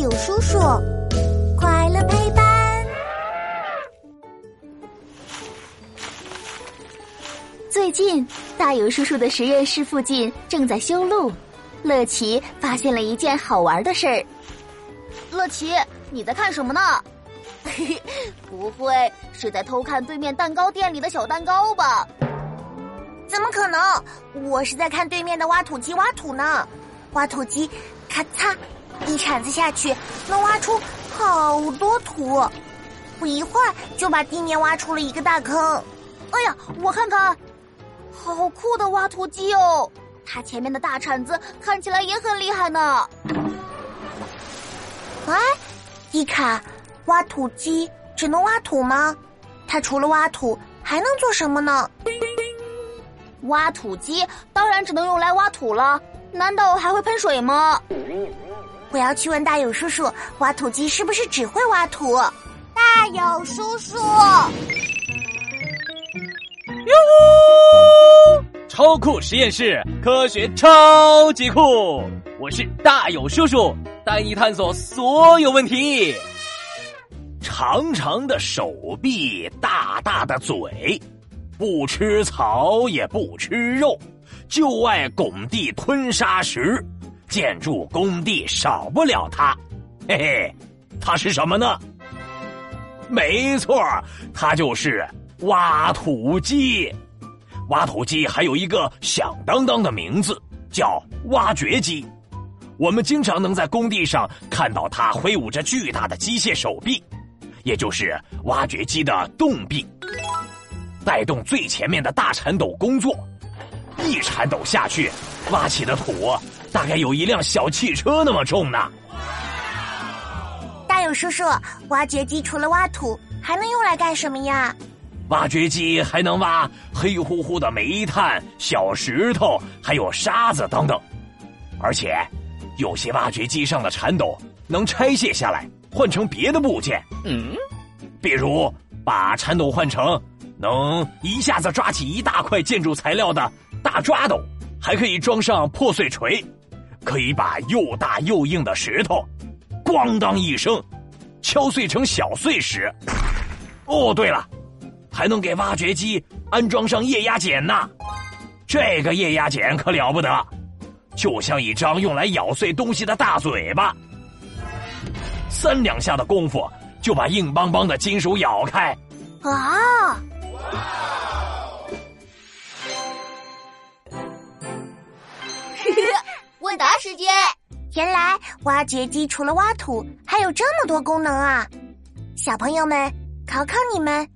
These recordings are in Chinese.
友叔叔，快乐陪伴。最近，大友叔叔的实验室附近正在修路，乐奇发现了一件好玩的事儿。乐奇，你在看什么呢？不会是在偷看对面蛋糕店里的小蛋糕吧？怎么可能？我是在看对面的挖土机挖土呢。挖土机，咔嚓，一铲子下去能挖出好多土，不一会儿就把地面挖出了一个大坑。哎呀，我看看，好酷的挖土机哦！它前面的大铲子看起来也很厉害呢。哎，伊卡，挖土机只能挖土吗？它除了挖土还能做什么呢？挖土机当然只能用来挖土了。难道还会喷水吗？我要去问大勇叔叔，挖土机是不是只会挖土？大勇叔叔，哟呼！超酷实验室，科学超级酷！我是大勇叔叔，带你探索所有问题。长长的手臂，大大的嘴，不吃草也不吃肉。就爱拱地吞沙石，建筑工地少不了它，嘿嘿，它是什么呢？没错，它就是挖土机。挖土机还有一个响当当的名字，叫挖掘机。我们经常能在工地上看到它挥舞着巨大的机械手臂，也就是挖掘机的动臂，带动最前面的大铲斗工作。一铲斗下去，挖起的土大概有一辆小汽车那么重呢。大勇叔叔，挖掘机除了挖土，还能用来干什么呀？挖掘机还能挖黑乎乎的煤炭、小石头，还有沙子等等。而且，有些挖掘机上的铲斗能拆卸下来，换成别的部件。嗯，比如把铲斗换成能一下子抓起一大块建筑材料的。大抓斗还可以装上破碎锤，可以把又大又硬的石头，咣当一声，敲碎成小碎石。哦，对了，还能给挖掘机安装上液压剪呢。这个液压剪可了不得，就像一张用来咬碎东西的大嘴巴，三两下的功夫就把硬邦邦的金属咬开。啊！时间，原来挖掘机除了挖土，还有这么多功能啊！小朋友们，考考你们，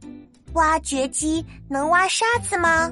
挖掘机能挖沙子吗？